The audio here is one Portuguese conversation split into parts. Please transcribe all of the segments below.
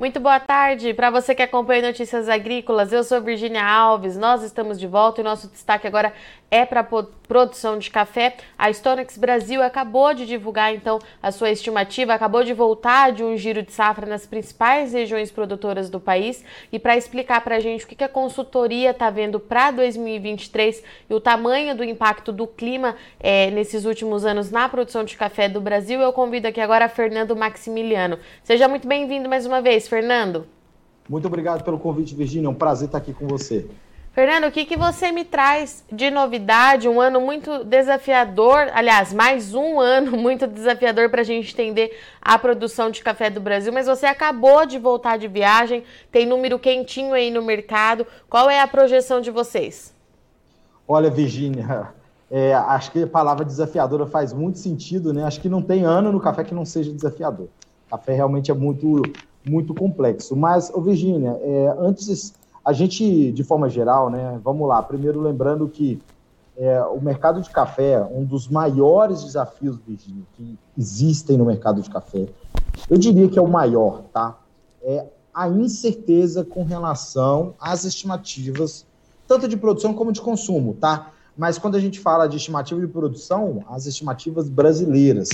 Muito boa tarde para você que acompanha Notícias Agrícolas. Eu sou Virginia Alves. Nós estamos de volta e nosso destaque agora é para produção de café. A Stonex Brasil acabou de divulgar então a sua estimativa, acabou de voltar de um giro de safra nas principais regiões produtoras do país. E para explicar para a gente o que a consultoria está vendo para 2023 e o tamanho do impacto do clima é, nesses últimos anos na produção de café do Brasil, eu convido aqui agora Fernando Maximiliano. Seja muito bem-vindo mais uma vez. Fernando. Muito obrigado pelo convite, Virginia. É um prazer estar aqui com você. Fernando, o que, que você me traz de novidade? Um ano muito desafiador, aliás, mais um ano muito desafiador para a gente entender a produção de café do Brasil. Mas você acabou de voltar de viagem, tem número quentinho aí no mercado. Qual é a projeção de vocês? Olha, Virginia, é, acho que a palavra desafiadora faz muito sentido, né? Acho que não tem ano no café que não seja desafiador. Café realmente é muito muito complexo. Mas, ô Virginia, é, antes, a gente, de forma geral, né, vamos lá, primeiro lembrando que é, o mercado de café, um dos maiores desafios, Virginia, que existem no mercado de café, eu diria que é o maior, tá? É a incerteza com relação às estimativas, tanto de produção como de consumo, tá? Mas quando a gente fala de estimativa de produção, as estimativas brasileiras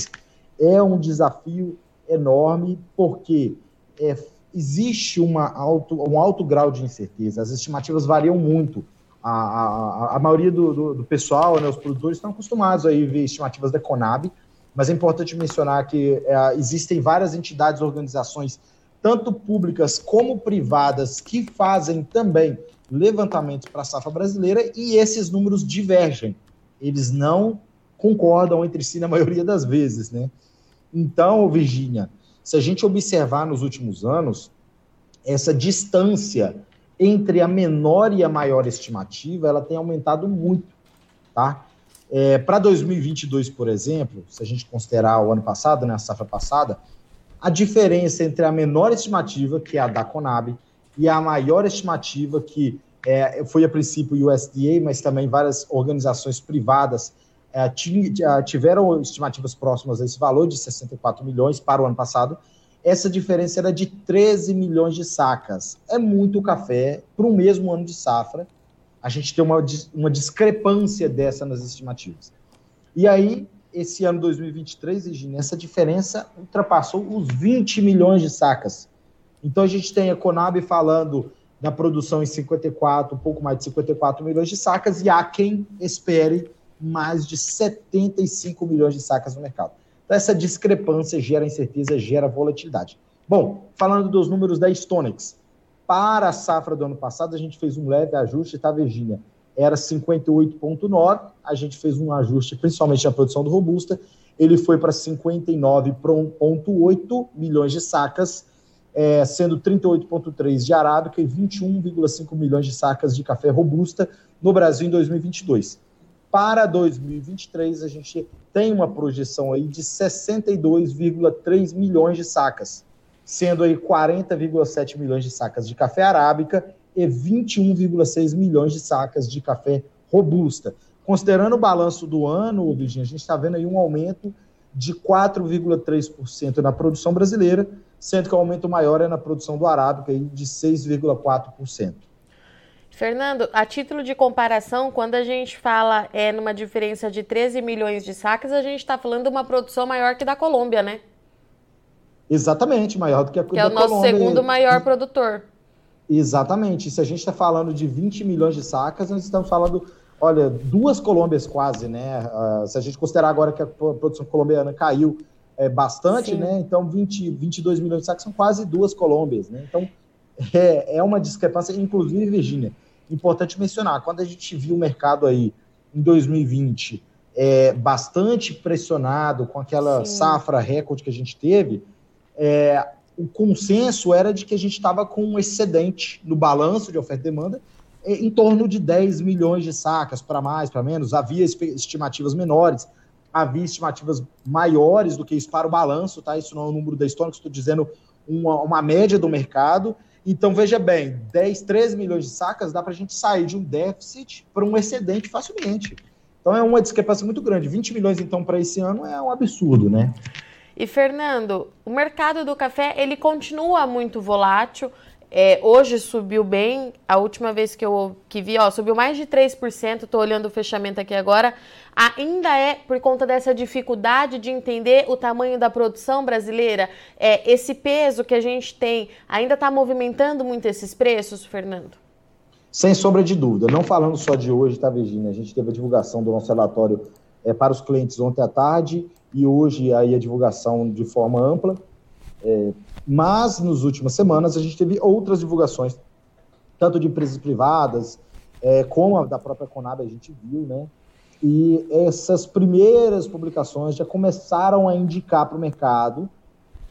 é um desafio enorme, porque é, existe uma alto, um alto grau de incerteza, as estimativas variam muito. A, a, a maioria do, do, do pessoal, né, os produtores, estão acostumados a ver estimativas da Conab, mas é importante mencionar que é, existem várias entidades, organizações, tanto públicas como privadas, que fazem também levantamentos para a safra brasileira e esses números divergem. Eles não concordam entre si na maioria das vezes, né? Então, Virgínia, se a gente observar nos últimos anos, essa distância entre a menor e a maior estimativa, ela tem aumentado muito, tá? É, Para 2022, por exemplo, se a gente considerar o ano passado, né, a safra passada, a diferença entre a menor estimativa, que é a da Conab, e a maior estimativa, que é, foi a princípio o USDA, mas também várias organizações privadas é, tiveram estimativas próximas a esse valor de 64 milhões para o ano passado. Essa diferença era de 13 milhões de sacas. É muito café para o mesmo ano de safra. A gente tem uma, uma discrepância dessa nas estimativas. E aí, esse ano 2023, Virginia, essa diferença ultrapassou os 20 milhões de sacas. Então a gente tem a Conab falando da produção em 54, um pouco mais de 54 milhões de sacas, e há quem espere mais de 75 milhões de sacas no mercado. Então, essa discrepância gera incerteza, gera volatilidade. Bom, falando dos números da Stonex, para a safra do ano passado, a gente fez um leve ajuste, tá, Virgínia? Era 58,9, a gente fez um ajuste, principalmente na produção do Robusta, ele foi para 59,8 milhões de sacas, é, sendo 38,3 de arábica e 21,5 milhões de sacas de café robusta no Brasil em 2022. Para 2023, a gente tem uma projeção aí de 62,3 milhões de sacas, sendo aí 40,7 milhões de sacas de café arábica e 21,6 milhões de sacas de café robusta. Considerando o balanço do ano, Virginia, a gente está vendo aí um aumento de 4,3% na produção brasileira, sendo que o aumento maior é na produção do arábica aí de 6,4%. Fernando, a título de comparação, quando a gente fala é numa diferença de 13 milhões de sacas, a gente está falando de uma produção maior que da Colômbia, né? Exatamente, maior do que a que da Colômbia. Que é o nosso Colômbia. segundo maior produtor. Exatamente. Se a gente está falando de 20 milhões de sacas, nós estamos falando, olha, duas Colômbias quase, né? Uh, se a gente considerar agora que a produção colombiana caiu é, bastante, Sim. né? Então 20, 22 milhões de sacas são quase duas Colômbias, né? Então é, é uma discrepância, inclusive, Virgínia, importante mencionar, quando a gente viu o mercado aí em 2020 é, bastante pressionado com aquela Sim. safra recorde que a gente teve, é, o consenso era de que a gente estava com um excedente no balanço de oferta e demanda é, em torno de 10 milhões de sacas, para mais, para menos. Havia estimativas menores, havia estimativas maiores do que isso para o balanço, tá? Isso não é o número da história, estou dizendo uma, uma média do mercado. Então, veja bem, 10, 13 milhões de sacas dá para a gente sair de um déficit para um excedente facilmente. Então, é uma discrepância muito grande. 20 milhões, então, para esse ano é um absurdo, né? E Fernando, o mercado do café ele continua muito volátil. É, hoje subiu bem, a última vez que eu que vi, ó, subiu mais de 3%, estou olhando o fechamento aqui agora. Ainda é por conta dessa dificuldade de entender o tamanho da produção brasileira? É, esse peso que a gente tem ainda está movimentando muito esses preços, Fernando? Sem sombra de dúvida. Não falando só de hoje, tá, Virginia? A gente teve a divulgação do nosso relatório é, para os clientes ontem à tarde e hoje aí a divulgação de forma ampla. É, mas, nas últimas semanas, a gente teve outras divulgações, tanto de empresas privadas, é, como a da própria Conab, a gente viu, né? E essas primeiras publicações já começaram a indicar para o mercado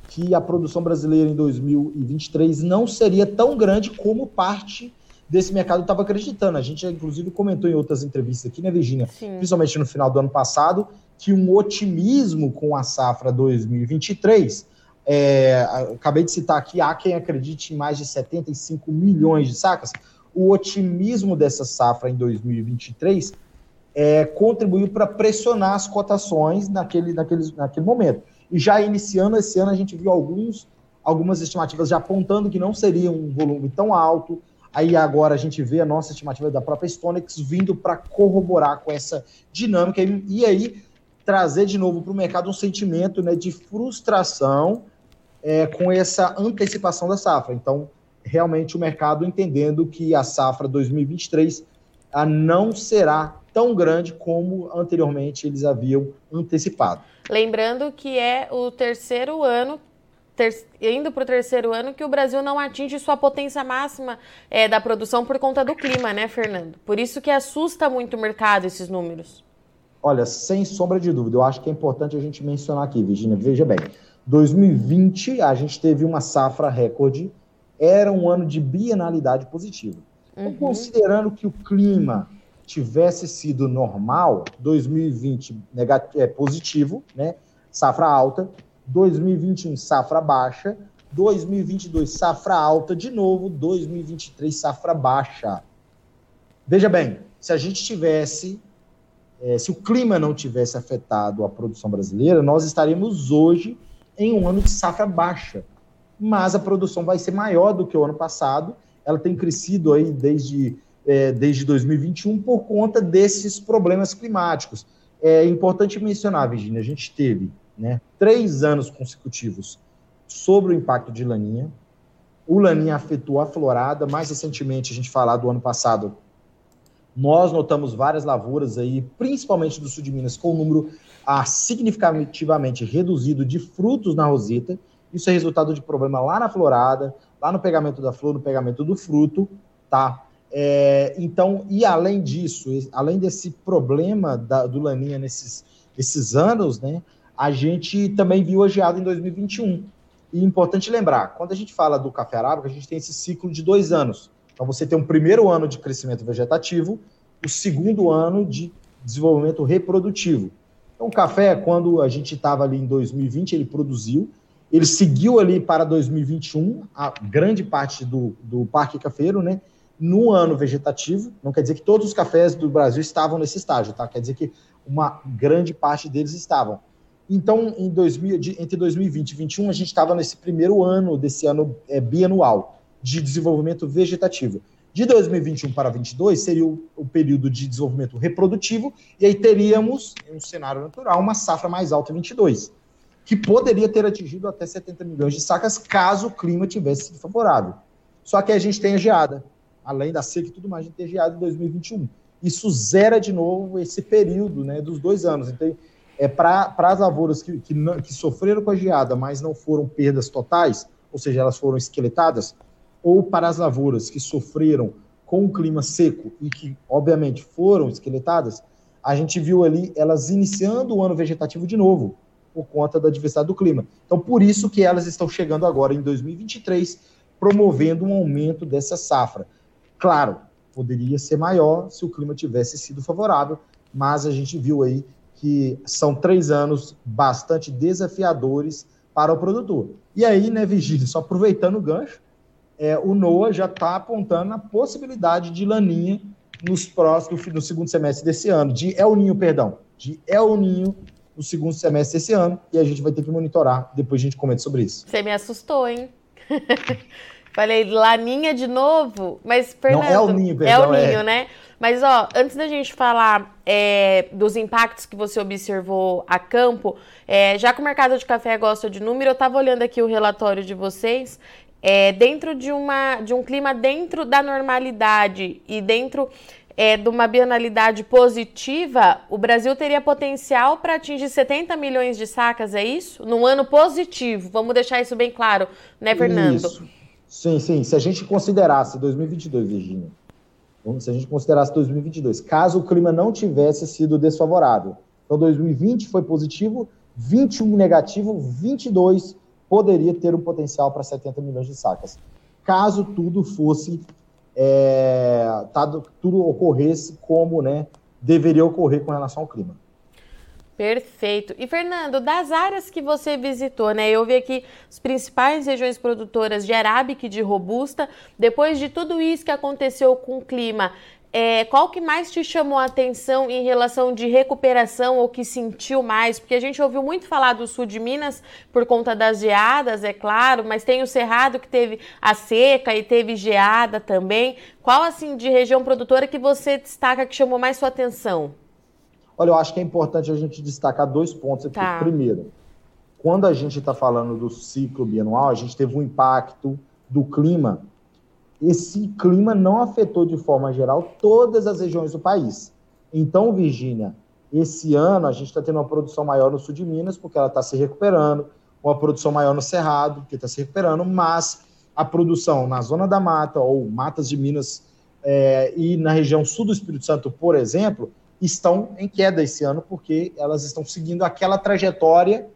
que a produção brasileira em 2023 não seria tão grande como parte desse mercado estava acreditando. A gente, inclusive, comentou em outras entrevistas aqui, né, Virginia? Sim. Principalmente no final do ano passado, que um otimismo com a safra 2023 é, acabei de citar aqui, há quem acredite em mais de 75 milhões de sacas. O otimismo dessa safra em 2023 é, contribuiu para pressionar as cotações naquele, naquele, naquele momento. E já iniciando esse ano, a gente viu alguns, algumas estimativas já apontando que não seria um volume tão alto. Aí agora a gente vê a nossa estimativa da própria Stonex vindo para corroborar com essa dinâmica e, e aí trazer de novo para o mercado um sentimento né, de frustração é, com essa antecipação da safra. Então, realmente o mercado entendendo que a safra 2023 a não será tão grande como anteriormente eles haviam antecipado. Lembrando que é o terceiro ano ter, indo para o terceiro ano que o Brasil não atinge sua potência máxima é, da produção por conta do clima, né, Fernando? Por isso que assusta muito o mercado esses números. Olha, sem sombra de dúvida, eu acho que é importante a gente mencionar aqui, Virginia, veja bem, 2020, a gente teve uma safra recorde, era um ano de bienalidade positiva. Então, uhum. considerando que o clima tivesse sido normal, 2020 negativo, é, positivo, né? safra alta, 2021 safra baixa, 2022 safra alta de novo, 2023 safra baixa. Veja bem, se a gente tivesse, é, se o clima não tivesse afetado a produção brasileira, nós estaríamos hoje em um ano de safra baixa. Mas a produção vai ser maior do que o ano passado. Ela tem crescido aí desde, é, desde 2021 por conta desses problemas climáticos. É importante mencionar, Virginia, a gente teve né, três anos consecutivos sobre o impacto de laninha. O laninha afetou a florada. Mais recentemente, a gente falar do ano passado, nós notamos várias lavouras aí, principalmente do sul de Minas, com o número a significativamente reduzido de frutos na roseta. Isso é resultado de problema lá na florada, lá no pegamento da flor, no pegamento do fruto, tá? É, então, e além disso, além desse problema da, do laninha nesses, nesses anos, né, a gente também viu a geada em 2021. E importante lembrar, quando a gente fala do café arábica, a gente tem esse ciclo de dois anos. Então, você tem um primeiro ano de crescimento vegetativo, o segundo ano de desenvolvimento reprodutivo. Então, o café, quando a gente estava ali em 2020, ele produziu, ele seguiu ali para 2021, a grande parte do, do parque cafeiro, né? No ano vegetativo, não quer dizer que todos os cafés do Brasil estavam nesse estágio, tá? Quer dizer que uma grande parte deles estavam. Então, em 2000, de, entre 2020 e 2021, a gente estava nesse primeiro ano desse ano é, bianual de desenvolvimento vegetativo. De 2021 para 2022 seria o, o, período de desenvolvimento reprodutivo, e aí teríamos, em um cenário natural, uma safra mais alta em 22, que poderia ter atingido até 70 milhões de sacas caso o clima tivesse sido favorável. Só que a gente tem a geada, além da seca e tudo mais, a gente tem a geada em 2021. Isso zera de novo esse período né, dos dois anos. Então, é, para as lavouras que, que, que sofreram com a geada, mas não foram perdas totais, ou seja, elas foram esqueletadas, ou para as lavouras que sofreram com o clima seco e que, obviamente, foram esqueletadas, a gente viu ali elas iniciando o ano vegetativo de novo, por conta da diversidade do clima. Então, por isso que elas estão chegando agora em 2023, promovendo um aumento dessa safra. Claro, poderia ser maior se o clima tivesse sido favorável, mas a gente viu aí que são três anos bastante desafiadores para o produtor. E aí, né, Vigílio, só aproveitando o gancho, é, o NOAA já está apontando a possibilidade de laninha nos próximos, no segundo semestre desse ano, de El Ninho, perdão, de El Ninho no segundo semestre desse ano, e a gente vai ter que monitorar, depois a gente comenta sobre isso. Você me assustou, hein? Falei, Laninha de novo? Mas, Fernando... Não, é o Ninho, perdão, É o Ninho, é. né? Mas, ó, antes da gente falar é, dos impactos que você observou a campo, é, já que o mercado de café gosta de número, eu estava olhando aqui o relatório de vocês, é, dentro de, uma, de um clima dentro da normalidade e dentro é, de uma bienalidade positiva, o Brasil teria potencial para atingir 70 milhões de sacas, é isso? Num ano positivo, vamos deixar isso bem claro, né, Fernando? Isso. Sim, sim. Se a gente considerasse 2022, Virginia, se a gente considerasse 2022, caso o clima não tivesse sido desfavorável. Então, 2020 foi positivo, 21 negativo, 22 poderia ter um potencial para 70 milhões de sacas. Caso tudo fosse, é, tudo ocorresse como né, deveria ocorrer com relação ao clima. Perfeito. E Fernando, das áreas que você visitou, né? Eu vi aqui as principais regiões produtoras de arábica e de robusta. Depois de tudo isso que aconteceu com o clima, é, qual que mais te chamou a atenção em relação de recuperação ou que sentiu mais? Porque a gente ouviu muito falar do sul de Minas por conta das geadas, é claro, mas tem o Cerrado que teve a seca e teve geada também. Qual assim de região produtora que você destaca que chamou mais sua atenção? Olha, eu acho que é importante a gente destacar dois pontos aqui. Tá. Primeiro, quando a gente está falando do ciclo bianual, a gente teve um impacto do clima. Esse clima não afetou de forma geral todas as regiões do país. Então, Virgínia, esse ano a gente está tendo uma produção maior no sul de Minas, porque ela está se recuperando, uma produção maior no Cerrado, porque está se recuperando, mas a produção na Zona da Mata, ou Matas de Minas, é, e na região sul do Espírito Santo, por exemplo, estão em queda esse ano, porque elas estão seguindo aquela trajetória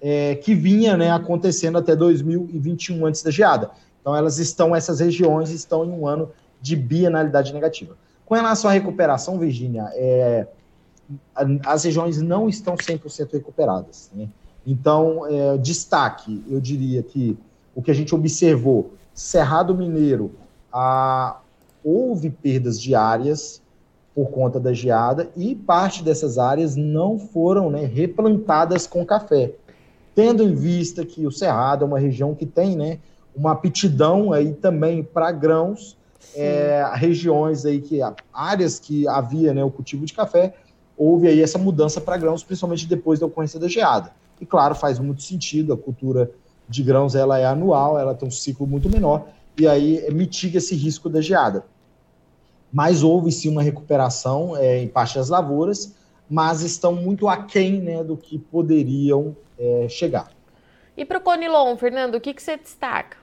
é, que vinha né, acontecendo até 2021, antes da geada. Então, elas estão, essas regiões estão em um ano de bienalidade negativa. Com relação à recuperação, Virgínia, é, as regiões não estão 100% recuperadas. Né? Então, é, destaque, eu diria que o que a gente observou, Cerrado Mineiro, a, houve perdas diárias, por conta da geada e parte dessas áreas não foram né, replantadas com café, tendo em vista que o Cerrado é uma região que tem né, uma aptidão aí também para grãos, é, regiões aí que áreas que havia né, o cultivo de café, houve aí essa mudança para grãos, principalmente depois da ocorrência da geada. E claro, faz muito sentido, a cultura de grãos ela é anual, ela tem um ciclo muito menor, e aí mitiga esse risco da geada mas houve sim uma recuperação é, em parte das lavouras, mas estão muito aquém né, do que poderiam é, chegar. E para o Conilon, Fernando, o que, que você destaca?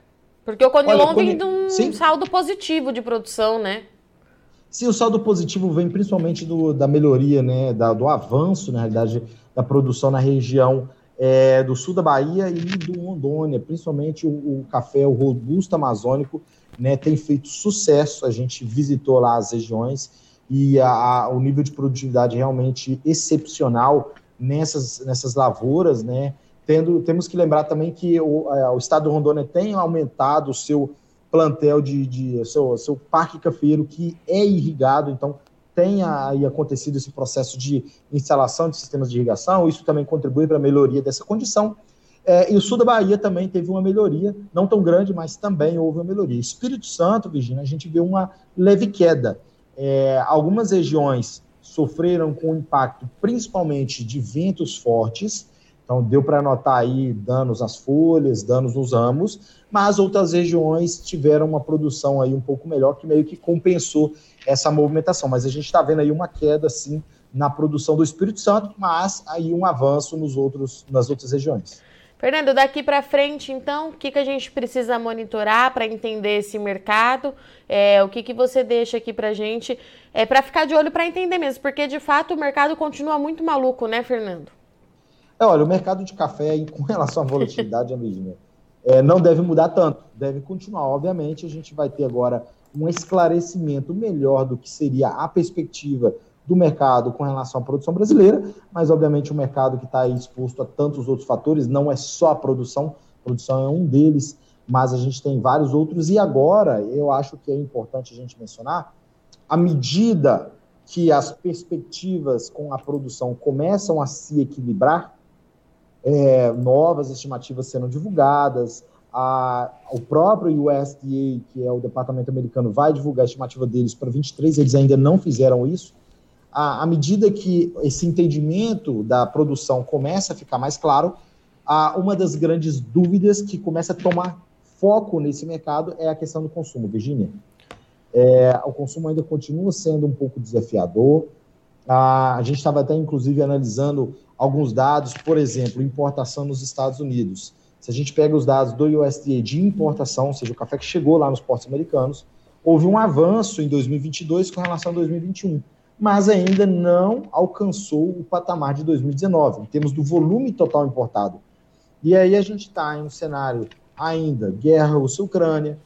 Porque o Conilon Olha, vem de um sim. saldo positivo de produção, né? Sim, o saldo positivo vem principalmente do, da melhoria, né, da, do avanço, na realidade, da produção na região é, do sul da Bahia e do Rondônia, principalmente o, o café, o robusto amazônico, né, tem feito sucesso. A gente visitou lá as regiões e a, a, o nível de produtividade realmente excepcional nessas, nessas lavouras, né? Tendo, temos que lembrar também que o, a, o estado do Rondônia tem aumentado o seu plantel de, de seu, seu parque cafeiro que é irrigado, então tem aí acontecido esse processo de instalação de sistemas de irrigação, isso também contribui para a melhoria dessa condição. É, e o sul da Bahia também teve uma melhoria, não tão grande, mas também houve uma melhoria. Espírito Santo, Virginia, a gente vê uma leve queda. É, algumas regiões sofreram com o impacto principalmente de ventos fortes, então deu para notar aí danos nas folhas, danos nos ramos, mas outras regiões tiveram uma produção aí um pouco melhor, que meio que compensou essa movimentação. Mas a gente está vendo aí uma queda, sim, na produção do Espírito Santo, mas aí um avanço nos outros, nas outras regiões. Fernando, daqui para frente, então, o que, que a gente precisa monitorar para entender esse mercado? É, o que, que você deixa aqui para gente? É para ficar de olho para entender mesmo, porque de fato o mercado continua muito maluco, né, Fernando? É, olha, o mercado de café, com relação à volatilidade, Virginia, é, não deve mudar tanto, deve continuar. Obviamente, a gente vai ter agora um esclarecimento melhor do que seria a perspectiva do mercado com relação à produção brasileira, mas obviamente o mercado que está exposto a tantos outros fatores, não é só a produção, a produção é um deles, mas a gente tem vários outros, e agora eu acho que é importante a gente mencionar, à medida que as perspectivas com a produção começam a se equilibrar, é, novas estimativas sendo divulgadas, a, o próprio USDA, que é o departamento americano, vai divulgar a estimativa deles para 23, eles ainda não fizeram isso. À, à medida que esse entendimento da produção começa a ficar mais claro, a, uma das grandes dúvidas que começa a tomar foco nesse mercado é a questão do consumo, Virginia. É, o consumo ainda continua sendo um pouco desafiador. A, a gente estava até, inclusive, analisando alguns dados, por exemplo, importação nos Estados Unidos. Se a gente pega os dados do USDA de importação, ou seja, o café que chegou lá nos portos americanos, houve um avanço em 2022 com relação a 2021, mas ainda não alcançou o patamar de 2019, em termos do volume total importado. E aí a gente está em um cenário ainda guerra Rússia-Ucrânia,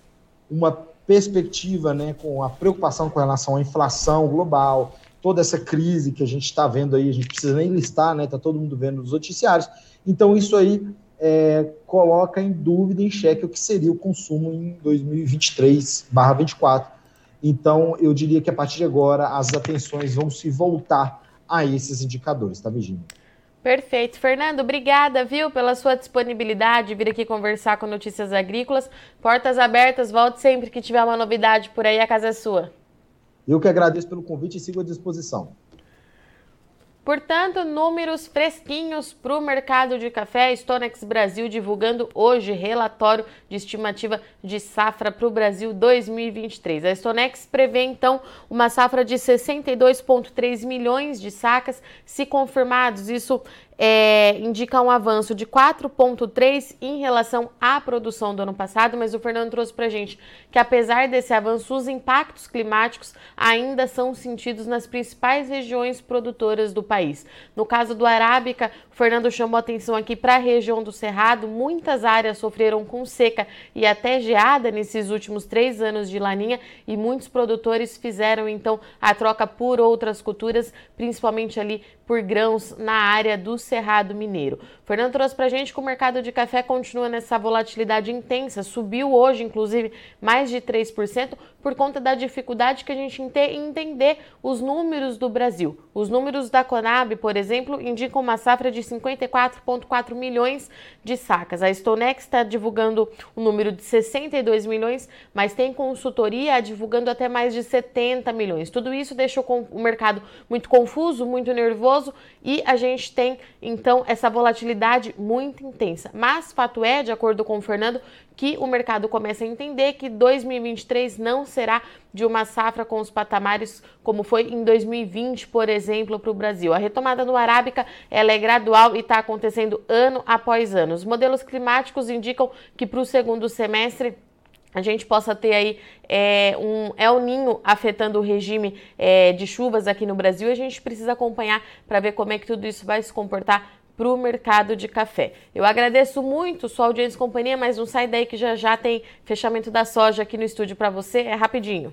uma perspectiva né, com a preocupação com relação à inflação global, toda essa crise que a gente está vendo aí, a gente precisa nem listar, né? Está todo mundo vendo nos noticiários. Então, isso aí é, coloca em dúvida, em xeque, o que seria o consumo em 2023/24. Então, eu diria que a partir de agora as atenções vão se voltar a esses indicadores, tá, Virginia? Perfeito. Fernando, obrigada, viu, pela sua disponibilidade de vir aqui conversar com Notícias Agrícolas. Portas abertas, volte sempre que tiver uma novidade por aí, a casa é sua. Eu que agradeço pelo convite e sigo à disposição. Portanto, números fresquinhos para o mercado de café. Stonex Brasil divulgando hoje relatório de estimativa de safra para o Brasil 2023. A Stonex prevê então uma safra de 62,3 milhões de sacas, se confirmados. Isso é, indica um avanço de 4,3 em relação à produção do ano passado, mas o Fernando trouxe para gente que apesar desse avanço, os impactos climáticos ainda são sentidos nas principais regiões produtoras do país. No caso do Arábica, o Fernando chamou atenção aqui para a região do Cerrado, muitas áreas sofreram com seca e até geada nesses últimos três anos de laninha e muitos produtores fizeram então a troca por outras culturas, principalmente ali por grãos na área do Cerrado Mineiro. Fernando trouxe para a gente que o mercado de café continua nessa volatilidade intensa, subiu hoje, inclusive, mais de 3%, por conta da dificuldade que a gente tem em entender os números do Brasil. Os números da Conab, por exemplo, indicam uma safra de 54,4 milhões de sacas. A Stonex está divulgando o um número de 62 milhões, mas tem consultoria divulgando até mais de 70 milhões. Tudo isso deixou o mercado muito confuso, muito nervoso e a gente tem então essa volatilidade muito intensa. Mas fato é, de acordo com o Fernando, que o mercado começa a entender que 2023 não será de uma safra com os patamares como foi em 2020, por exemplo, para o Brasil. A retomada no Arábica ela é gradual e está acontecendo ano após ano. Os modelos climáticos indicam que para o segundo semestre a gente possa ter aí é, um El Ninho afetando o regime é, de chuvas aqui no Brasil. A gente precisa acompanhar para ver como é que tudo isso vai se comportar para o mercado de café. Eu agradeço muito sua audiência e companhia, mas não sai daí que já já tem fechamento da soja aqui no estúdio para você. É rapidinho.